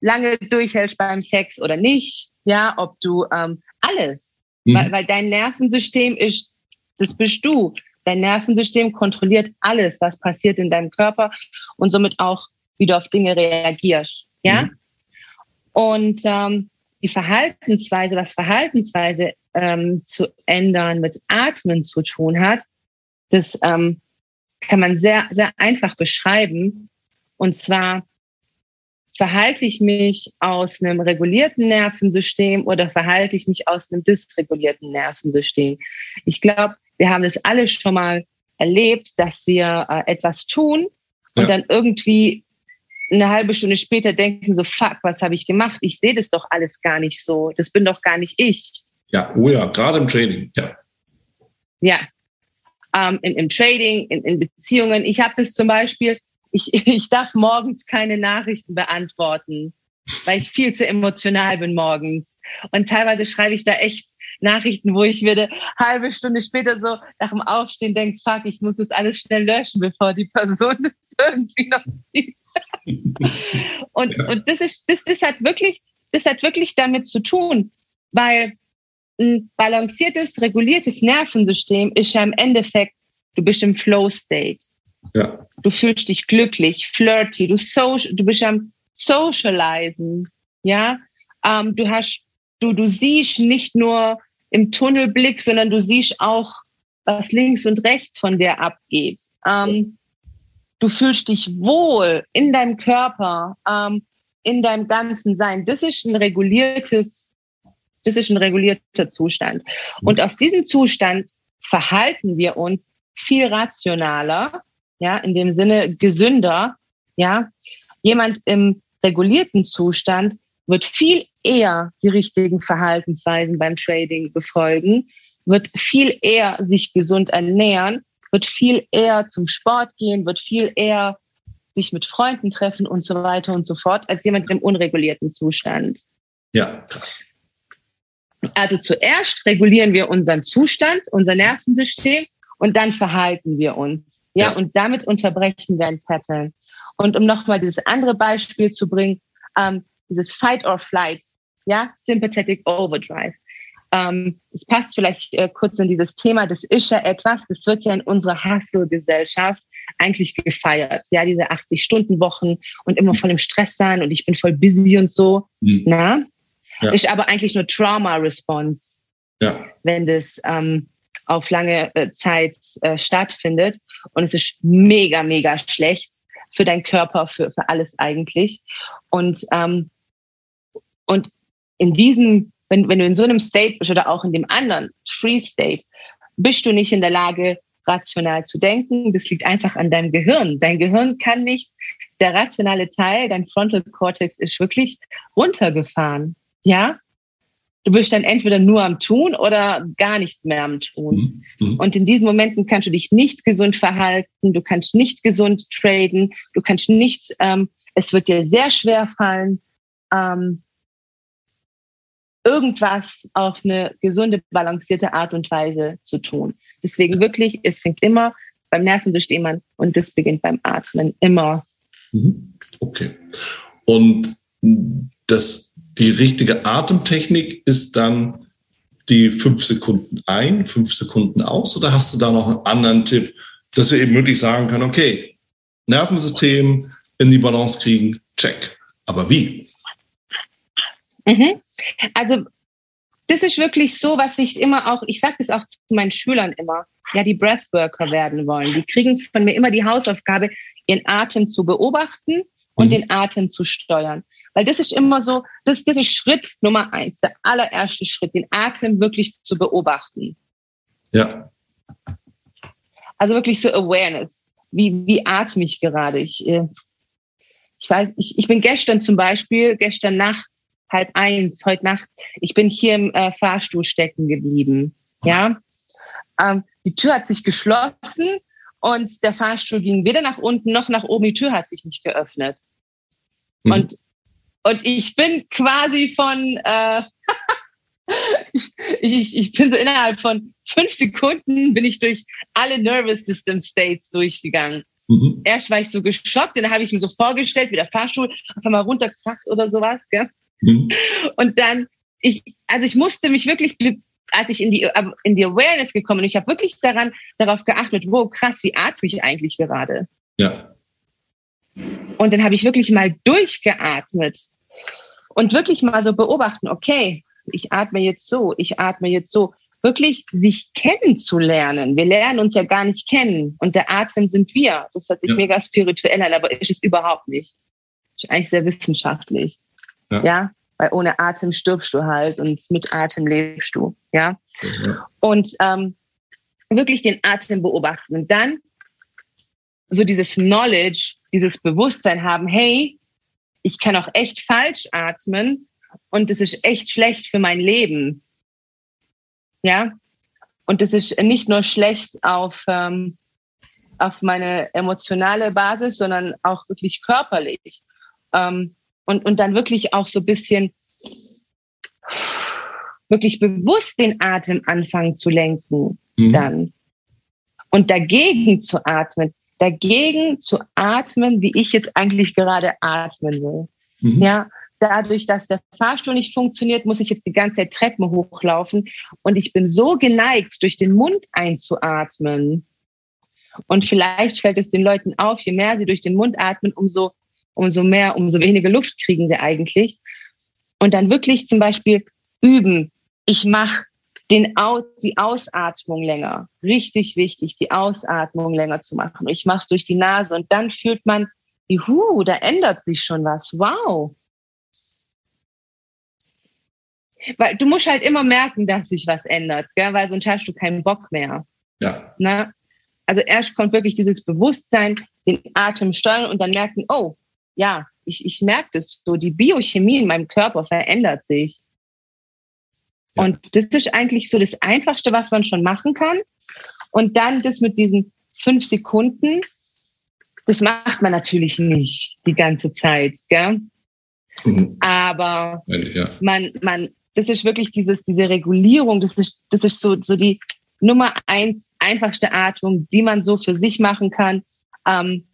lange durchhältst beim Sex oder nicht, ja, ob du ähm, alles. Mhm. Weil, weil dein Nervensystem ist, das bist du. Dein Nervensystem kontrolliert alles, was passiert in deinem Körper und somit auch, wie du auf Dinge reagierst. Ja? Mhm. Und ähm, die Verhaltensweise, was Verhaltensweise ähm, zu ändern mit Atmen zu tun hat, das ähm, kann man sehr, sehr einfach beschreiben. Und zwar verhalte ich mich aus einem regulierten Nervensystem oder verhalte ich mich aus einem dysregulierten Nervensystem? Ich glaube, wir haben das alle schon mal erlebt, dass wir äh, etwas tun und ja. dann irgendwie eine halbe Stunde später denken so, fuck, was habe ich gemacht? Ich sehe das doch alles gar nicht so. Das bin doch gar nicht ich. Ja, oh ja, gerade im Trading, ja. Ja, ähm, im, im Trading, in, in Beziehungen. Ich habe es zum Beispiel, ich, ich darf morgens keine Nachrichten beantworten, weil ich viel zu emotional bin morgens. Und teilweise schreibe ich da echt Nachrichten, wo ich würde halbe Stunde später so nach dem Aufstehen denke, fuck, ich muss das alles schnell löschen, bevor die Person das irgendwie noch sieht. und, ja. und das ist, das, das hat wirklich, das hat wirklich damit zu tun, weil ein balanciertes, reguliertes Nervensystem ist ja im Endeffekt, du bist im Flow State. Ja. Du fühlst dich glücklich, flirty, du, so, du bist am Socializen, ja. Ähm, du hast, du, du siehst nicht nur im Tunnelblick, sondern du siehst auch, was links und rechts von dir abgeht. Ähm, du fühlst dich wohl in deinem Körper, ähm, in deinem ganzen Sein. Das ist ein reguliertes, das ist ein regulierter Zustand. Und aus diesem Zustand verhalten wir uns viel rationaler, ja, in dem Sinne gesünder, ja. Jemand im regulierten Zustand wird viel eher die richtigen Verhaltensweisen beim Trading befolgen, wird viel eher sich gesund ernähren, wird viel eher zum Sport gehen, wird viel eher sich mit Freunden treffen und so weiter und so fort, als jemand im unregulierten Zustand. Ja, krass. Also zuerst regulieren wir unseren Zustand, unser Nervensystem und dann verhalten wir uns. Ja, ja. und damit unterbrechen wir ein Pattern. Und um nochmal dieses andere Beispiel zu bringen, ähm, dieses Fight or Flight, ja, Sympathetic Overdrive. Ähm, es passt vielleicht äh, kurz in dieses Thema. Das ist ja etwas, das wird ja in unserer Hustle-Gesellschaft eigentlich gefeiert. Ja, diese 80-Stunden-Wochen und immer voll im Stress sein und ich bin voll busy und so. Mhm. Na? Ja. Ist aber eigentlich nur Trauma-Response, ja. wenn das ähm, auf lange äh, Zeit äh, stattfindet. Und es ist mega, mega schlecht für deinen Körper, für, für alles eigentlich. Und ähm, und in diesem, wenn, wenn du in so einem State bist oder auch in dem anderen Free State, bist du nicht in der Lage, rational zu denken. Das liegt einfach an deinem Gehirn. Dein Gehirn kann nicht, der rationale Teil, dein Frontal Cortex ist wirklich runtergefahren. Ja? Du bist dann entweder nur am Tun oder gar nichts mehr am Tun. Mhm. mhm. Und in diesen Momenten kannst du dich nicht gesund verhalten, du kannst nicht gesund traden, du kannst nicht, ähm, es wird dir sehr schwer fallen, ähm, irgendwas auf eine gesunde, balancierte Art und Weise zu tun. Deswegen wirklich, es fängt immer beim Nervensystem an und das beginnt beim Atmen immer. Mhm. Okay. Und das, die richtige Atemtechnik ist dann die fünf Sekunden ein, fünf Sekunden aus oder hast du da noch einen anderen Tipp, dass wir eben wirklich sagen können, okay, Nervensystem in die Balance kriegen, check. Aber wie? Mhm. Also das ist wirklich so, was ich immer auch, ich sage das auch zu meinen Schülern immer, ja, die Breathworker werden wollen. Die kriegen von mir immer die Hausaufgabe, ihren Atem zu beobachten und mhm. den Atem zu steuern. Weil das ist immer so, das, das ist Schritt Nummer eins, der allererste Schritt, den Atem wirklich zu beobachten. Ja. Also wirklich so Awareness. Wie, wie atme ich gerade? Ich, äh, ich weiß, ich, ich bin gestern zum Beispiel, gestern Nacht halb eins heute Nacht. Ich bin hier im äh, Fahrstuhl stecken geblieben. Ja, ähm, die Tür hat sich geschlossen und der Fahrstuhl ging weder nach unten noch nach oben. Die Tür hat sich nicht geöffnet. Mhm. Und und ich bin quasi von äh, ich, ich, ich bin so innerhalb von fünf Sekunden bin ich durch alle Nervous System States durchgegangen. Mhm. Erst war ich so geschockt, dann habe ich mir so vorgestellt, wie der Fahrstuhl einfach mal runterkracht oder sowas. Gell? Mhm. Und dann, ich, also ich musste mich wirklich, als ich in die, in die Awareness gekommen bin, ich habe wirklich daran, darauf geachtet, wow, krass, wie atme ich eigentlich gerade? Ja. Und dann habe ich wirklich mal durchgeatmet und wirklich mal so beobachten, okay, ich atme jetzt so, ich atme jetzt so. Wirklich sich kennenzulernen. Wir lernen uns ja gar nicht kennen. Und der Atem sind wir. Das hört sich ja. mega spirituell an, aber ist es überhaupt nicht. Ist eigentlich sehr wissenschaftlich. Ja. ja. Weil ohne Atem stirbst du halt und mit Atem lebst du. Ja. ja. Und ähm, wirklich den Atem beobachten. Und dann so dieses Knowledge, dieses Bewusstsein haben, hey, ich kann auch echt falsch atmen und es ist echt schlecht für mein Leben. Ja. Und das ist nicht nur schlecht auf, ähm, auf meine emotionale Basis, sondern auch wirklich körperlich. Ähm, und, und dann wirklich auch so ein bisschen wirklich bewusst den Atem anfangen zu lenken, mhm. dann. Und dagegen zu atmen, dagegen zu atmen, wie ich jetzt eigentlich gerade atmen will. Mhm. Ja, dadurch, dass der Fahrstuhl nicht funktioniert, muss ich jetzt die ganze Zeit Treppen hochlaufen. Und ich bin so geneigt, durch den Mund einzuatmen. Und vielleicht fällt es den Leuten auf, je mehr sie durch den Mund atmen, umso, umso mehr, umso weniger Luft kriegen sie eigentlich. Und dann wirklich zum Beispiel üben. Ich mache den Aus, die Ausatmung länger. Richtig wichtig, die Ausatmung länger zu machen. Ich mache es durch die Nase und dann fühlt man, juhu, da ändert sich schon was. Wow. Weil du musst halt immer merken, dass sich was ändert, gell? weil sonst hast du keinen Bock mehr. Ja. Na? Ne? Also erst kommt wirklich dieses Bewusstsein, den Atem steuern und dann merken, oh, ja, ich, ich merke das so, die Biochemie in meinem Körper verändert sich. Ja. Und das ist eigentlich so das Einfachste, was man schon machen kann. Und dann das mit diesen fünf Sekunden, das macht man natürlich nicht die ganze Zeit, gell? Mhm. Aber ja. man, man, das ist wirklich dieses, diese Regulierung, das ist, das ist so, so die Nummer eins einfachste Atmung, die man so für sich machen kann. Ähm,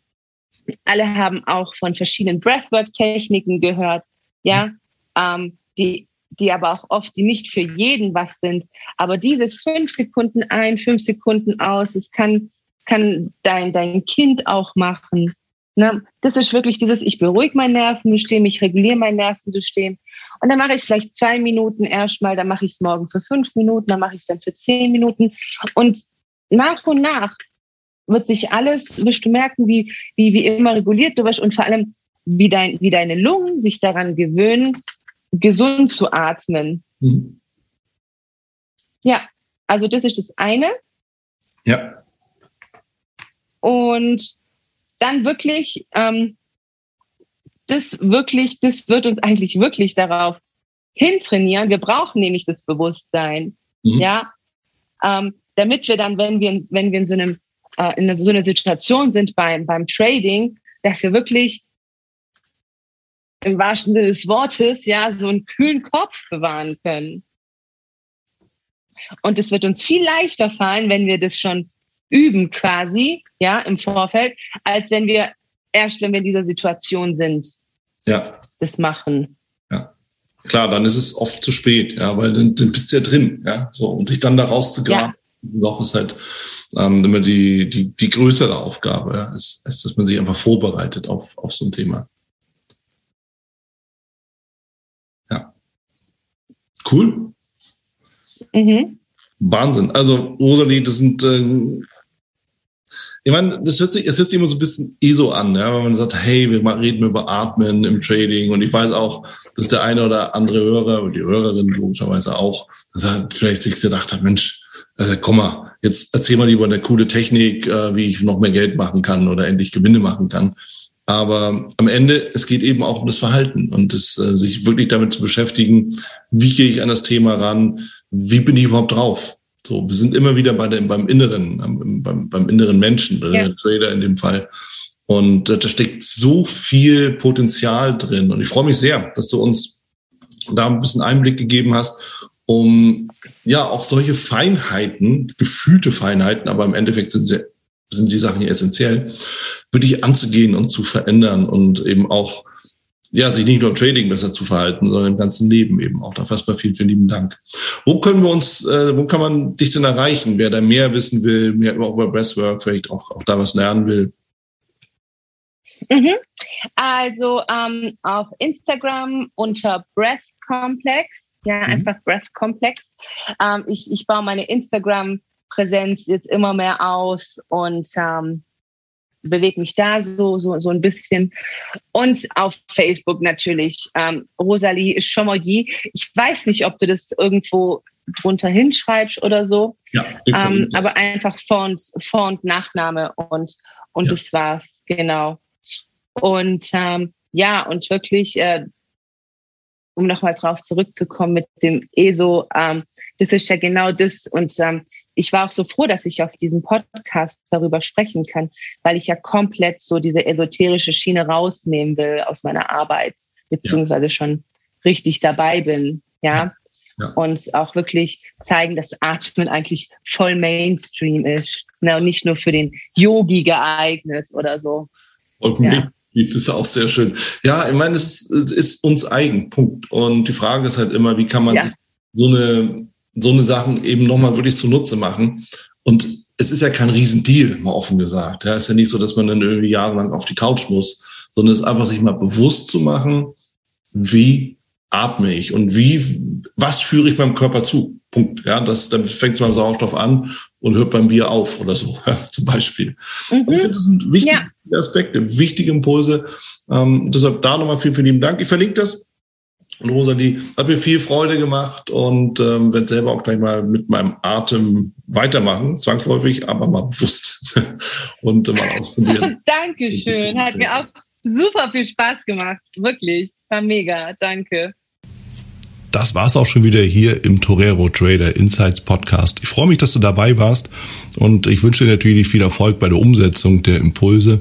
alle haben auch von verschiedenen Breathwork-Techniken gehört, ja, ähm, die, die aber auch oft, die nicht für jeden was sind. Aber dieses fünf Sekunden ein, fünf Sekunden aus, das kann, kann dein, dein Kind auch machen. Ne? Das ist wirklich dieses, ich beruhige mein Nervensystem, ich reguliere mein Nervensystem. Und dann mache ich es vielleicht zwei Minuten erstmal, dann mache ich es morgen für fünf Minuten, dann mache ich es dann für zehn Minuten. Und nach und nach wird sich alles, wirst du merken, wie, wie, wie immer reguliert du wirst und vor allem, wie, dein, wie deine Lungen sich daran gewöhnen, gesund zu atmen. Mhm. Ja, also das ist das eine. Ja. Und dann wirklich, ähm, das wirklich, das wird uns eigentlich wirklich darauf hintrainieren. Wir brauchen nämlich das Bewusstsein, mhm. ja, ähm, damit wir dann, wenn wir, wenn wir in so einem, äh, in so einer Situation sind beim, beim Trading, dass wir wirklich im wahrsten Sinne des Wortes, ja, so einen kühlen Kopf bewahren können. Und es wird uns viel leichter fallen, wenn wir das schon üben quasi, ja, im Vorfeld, als wenn wir erst, wenn wir in dieser Situation sind, ja. das machen. Ja. Klar, dann ist es oft zu spät, ja, weil dann, dann bist du ja drin, ja, so, und dich dann da rauszugraben, ja. noch ist halt ähm, immer die, die, die größere Aufgabe, ja, ist, ist, dass man sich einfach vorbereitet auf, auf so ein Thema. Ja. Cool. Mhm. Wahnsinn. Also, Rosalie, das sind äh, ich meine, das hört sich, es hört sich immer so ein bisschen ESO an, ja, wenn man sagt, hey, wir reden über Atmen im Trading und ich weiß auch, dass der eine oder andere Hörer und die Hörerin logischerweise auch, dass er vielleicht sich gedacht hat, Mensch, also komm mal, jetzt erzähl mal lieber eine coole Technik, äh, wie ich noch mehr Geld machen kann oder endlich Gewinne machen kann. Aber am Ende, es geht eben auch um das Verhalten und das, äh, sich wirklich damit zu beschäftigen, wie gehe ich an das Thema ran, wie bin ich überhaupt drauf? So, wir sind immer wieder bei dem, beim Inneren, beim, beim inneren Menschen, ja. der Trader in dem Fall. Und da steckt so viel Potenzial drin. Und ich freue mich sehr, dass du uns da ein bisschen Einblick gegeben hast, um ja auch solche Feinheiten, gefühlte Feinheiten, aber im Endeffekt sind sie, sind die Sachen ja essentiell, wirklich anzugehen und zu verändern und eben auch ja, sich nicht nur im Trading besser zu verhalten, sondern im ganzen Leben eben auch. Da erstmal vielen, vielen lieben Dank. Wo können wir uns, äh, wo kann man dich denn erreichen? Wer da mehr wissen will, mehr über Breathwork, vielleicht auch, auch da was lernen will? Mhm. Also ähm, auf Instagram unter Breath Complex, ja, mhm. einfach Breath Complex. Ähm, ich, ich baue meine Instagram-Präsenz jetzt immer mehr aus und ähm, bewege mich da so, so, so ein bisschen. Und auf Facebook natürlich. Ähm, Rosalie Chomogi. Ich weiß nicht, ob du das irgendwo drunter hinschreibst oder so. Ja, ähm, aber einfach Vor- und, Vor und Nachname und, und ja. das war's, genau. Und ähm, ja, und wirklich, äh, um nochmal drauf zurückzukommen mit dem ESO, ähm, das ist ja genau das. Und ähm, ich war auch so froh, dass ich auf diesem Podcast darüber sprechen kann, weil ich ja komplett so diese esoterische Schiene rausnehmen will aus meiner Arbeit, beziehungsweise ja. schon richtig dabei bin. Ja. ja. Und auch wirklich zeigen, dass Atmen eigentlich voll Mainstream ist. Na, und nicht nur für den Yogi geeignet oder so. Und ja. Das ist auch sehr schön. Ja, ich meine, es, es, ist uns eigen, Punkt. Und die Frage ist halt immer, wie kann man ja. sich so eine, so eine Sachen eben nochmal wirklich zunutze machen? Und es ist ja kein Riesendeal, mal offen gesagt. Ja, es ist ja nicht so, dass man dann irgendwie jahrelang auf die Couch muss, sondern es ist einfach sich mal bewusst zu machen, wie atme ich und wie, was führe ich meinem Körper zu? Punkt. Ja, das, dann fängt es beim Sauerstoff an und hört beim Bier auf oder so, zum Beispiel. Mhm. Ich finde, das sind wichtige ja. Aspekte, wichtige Impulse. Ähm, deshalb da nochmal vielen, vielen lieben Dank. Ich verlinke das. Und Rosalie hat mir viel Freude gemacht und ähm, werde selber auch gleich mal mit meinem Atem weitermachen, zwangsläufig, aber mal bewusst und äh, mal ausprobieren. Dankeschön, hat mir auch super viel Spaß gemacht, wirklich, war mega, danke. Das war's auch schon wieder hier im Torero Trader Insights Podcast. Ich freue mich, dass du dabei warst und ich wünsche dir natürlich viel Erfolg bei der Umsetzung der Impulse.